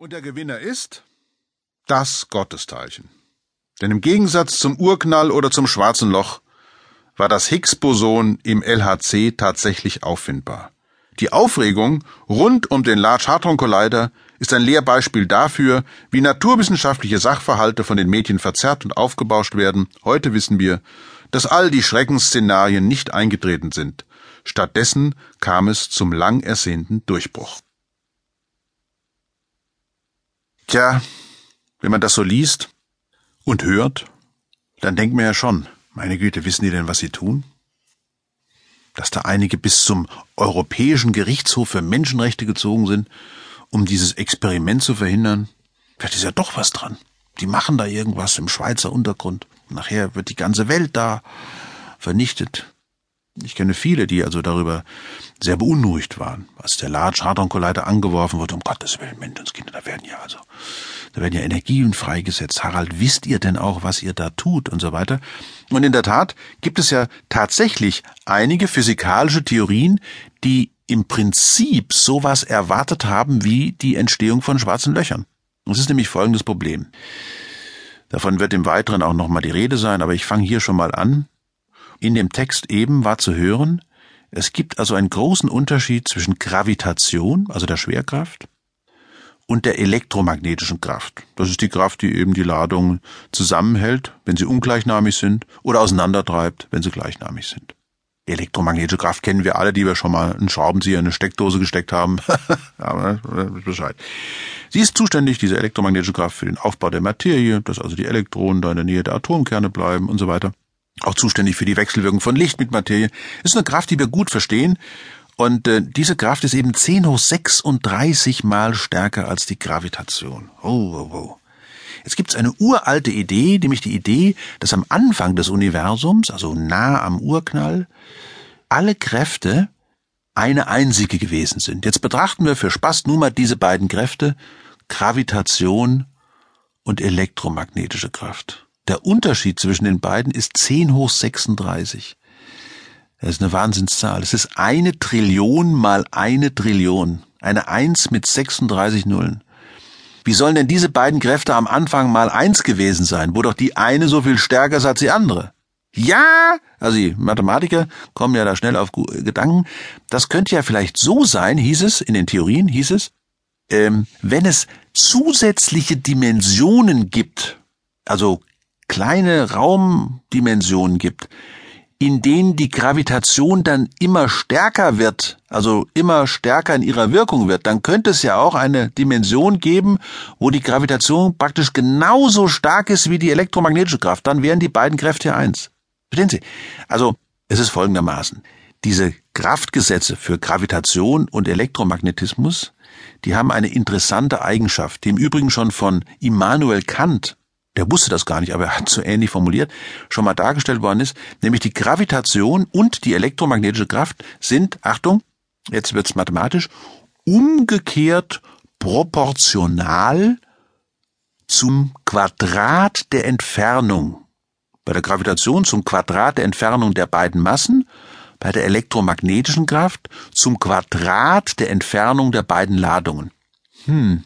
Und der Gewinner ist das Gottesteilchen. Denn im Gegensatz zum Urknall oder zum Schwarzen Loch war das Higgs-Boson im LHC tatsächlich auffindbar. Die Aufregung rund um den Large Hadron Collider ist ein Lehrbeispiel dafür, wie naturwissenschaftliche Sachverhalte von den Medien verzerrt und aufgebauscht werden. Heute wissen wir, dass all die Schreckensszenarien nicht eingetreten sind. Stattdessen kam es zum lang ersehnten Durchbruch. Tja, wenn man das so liest und hört, dann denkt man ja schon, meine Güte, wissen die denn, was sie tun? Dass da einige bis zum Europäischen Gerichtshof für Menschenrechte gezogen sind, um dieses Experiment zu verhindern, vielleicht ist ja doch was dran. Die machen da irgendwas im Schweizer Untergrund. Nachher wird die ganze Welt da vernichtet. Ich kenne viele, die also darüber sehr beunruhigt waren, als der Large Hadron Collider angeworfen wurde. Um Gottes Willen, Menschenskinder, da werden ja also, da werden ja Energien freigesetzt. Harald, wisst ihr denn auch, was ihr da tut und so weiter? Und in der Tat gibt es ja tatsächlich einige physikalische Theorien, die im Prinzip sowas erwartet haben wie die Entstehung von schwarzen Löchern. Es ist nämlich folgendes Problem. Davon wird im Weiteren auch nochmal die Rede sein, aber ich fange hier schon mal an. In dem Text eben war zu hören, es gibt also einen großen Unterschied zwischen Gravitation, also der Schwerkraft, und der elektromagnetischen Kraft. Das ist die Kraft, die eben die Ladungen zusammenhält, wenn sie ungleichnamig sind, oder auseinandertreibt, wenn sie gleichnamig sind. Elektromagnetische Kraft kennen wir alle, die wir schon mal einen Schraubenzieher in eine Steckdose gesteckt haben. Aber Bescheid. Sie ist zuständig, diese elektromagnetische Kraft, für den Aufbau der Materie, dass also die Elektronen da in der Nähe der Atomkerne bleiben und so weiter auch zuständig für die Wechselwirkung von Licht mit Materie, ist eine Kraft, die wir gut verstehen. Und äh, diese Kraft ist eben 10 hoch 36 mal stärker als die Gravitation. Oh, oh, oh. Jetzt gibt's eine uralte Idee, nämlich die Idee, dass am Anfang des Universums, also nah am Urknall, alle Kräfte eine einzige gewesen sind. Jetzt betrachten wir für Spaß nur mal diese beiden Kräfte, Gravitation und elektromagnetische Kraft. Der Unterschied zwischen den beiden ist 10 hoch 36. Das ist eine Wahnsinnszahl. Es ist eine Trillion mal eine Trillion. Eine Eins mit 36 Nullen. Wie sollen denn diese beiden Kräfte am Anfang mal eins gewesen sein, wo doch die eine so viel stärker ist als die andere? Ja, also die Mathematiker kommen ja da schnell auf Gedanken. Das könnte ja vielleicht so sein, hieß es, in den Theorien hieß es, ähm, wenn es zusätzliche Dimensionen gibt, also kleine Raumdimensionen gibt, in denen die Gravitation dann immer stärker wird, also immer stärker in ihrer Wirkung wird, dann könnte es ja auch eine Dimension geben, wo die Gravitation praktisch genauso stark ist wie die elektromagnetische Kraft. Dann wären die beiden Kräfte eins. Verstehen Sie? Also, es ist folgendermaßen. Diese Kraftgesetze für Gravitation und Elektromagnetismus, die haben eine interessante Eigenschaft, die im Übrigen schon von Immanuel Kant der wusste das gar nicht, aber er hat so ähnlich formuliert, schon mal dargestellt worden ist, nämlich die Gravitation und die elektromagnetische Kraft sind, Achtung, jetzt wird's mathematisch, umgekehrt proportional zum Quadrat der Entfernung. Bei der Gravitation zum Quadrat der Entfernung der beiden Massen, bei der elektromagnetischen Kraft zum Quadrat der Entfernung der beiden Ladungen. Hm,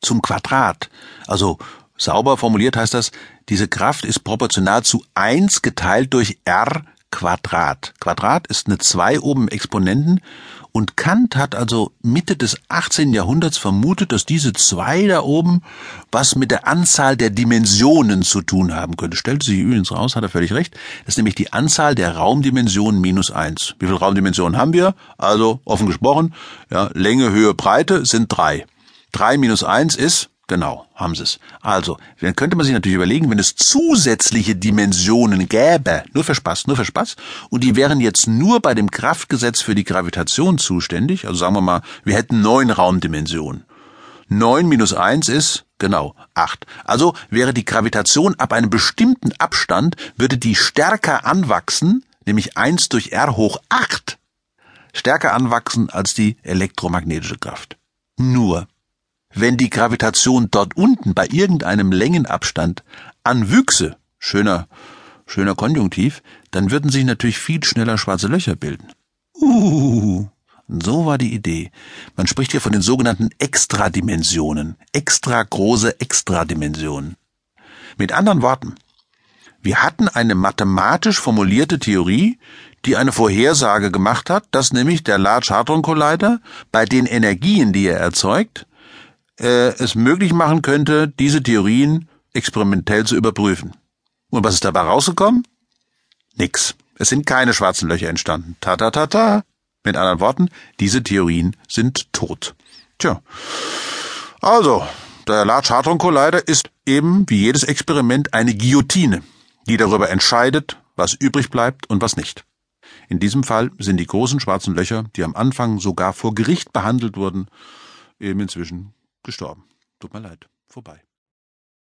zum Quadrat. Also Sauber formuliert heißt das, diese Kraft ist proportional zu 1 geteilt durch r Quadrat. Quadrat ist eine 2 oben Exponenten und Kant hat also Mitte des 18. Jahrhunderts vermutet, dass diese 2 da oben was mit der Anzahl der Dimensionen zu tun haben könnte. Stellte sich übrigens raus, hat er völlig recht. Das ist nämlich die Anzahl der Raumdimensionen minus 1. Wie viele Raumdimensionen haben wir? Also, offen gesprochen, ja, Länge, Höhe, Breite sind 3. 3 minus 1 ist Genau, haben sie es. Also, dann könnte man sich natürlich überlegen, wenn es zusätzliche Dimensionen gäbe, nur für Spaß, nur für Spaß, und die wären jetzt nur bei dem Kraftgesetz für die Gravitation zuständig, also sagen wir mal, wir hätten neun Raumdimensionen. Neun minus eins ist, genau, acht. Also wäre die Gravitation ab einem bestimmten Abstand, würde die stärker anwachsen, nämlich eins durch R hoch acht, stärker anwachsen als die elektromagnetische Kraft. Nur wenn die Gravitation dort unten bei irgendeinem Längenabstand anwüchse, schöner, schöner Konjunktiv, dann würden sich natürlich viel schneller schwarze Löcher bilden. Uh, So war die Idee. Man spricht hier von den sogenannten Extradimensionen. Extra große Extradimensionen. Mit anderen Worten, wir hatten eine mathematisch formulierte Theorie, die eine Vorhersage gemacht hat, dass nämlich der Large Hadron Collider bei den Energien, die er erzeugt, äh, es möglich machen könnte, diese Theorien experimentell zu überprüfen. Und was ist dabei rausgekommen? Nix. Es sind keine schwarzen Löcher entstanden. Ta ta ta ta. Mit anderen Worten, diese Theorien sind tot. Tja. Also, der Large Hadron Collider ist eben wie jedes Experiment eine Guillotine, die darüber entscheidet, was übrig bleibt und was nicht. In diesem Fall sind die großen schwarzen Löcher, die am Anfang sogar vor Gericht behandelt wurden, eben inzwischen gestorben. Tut mir leid. Vorbei.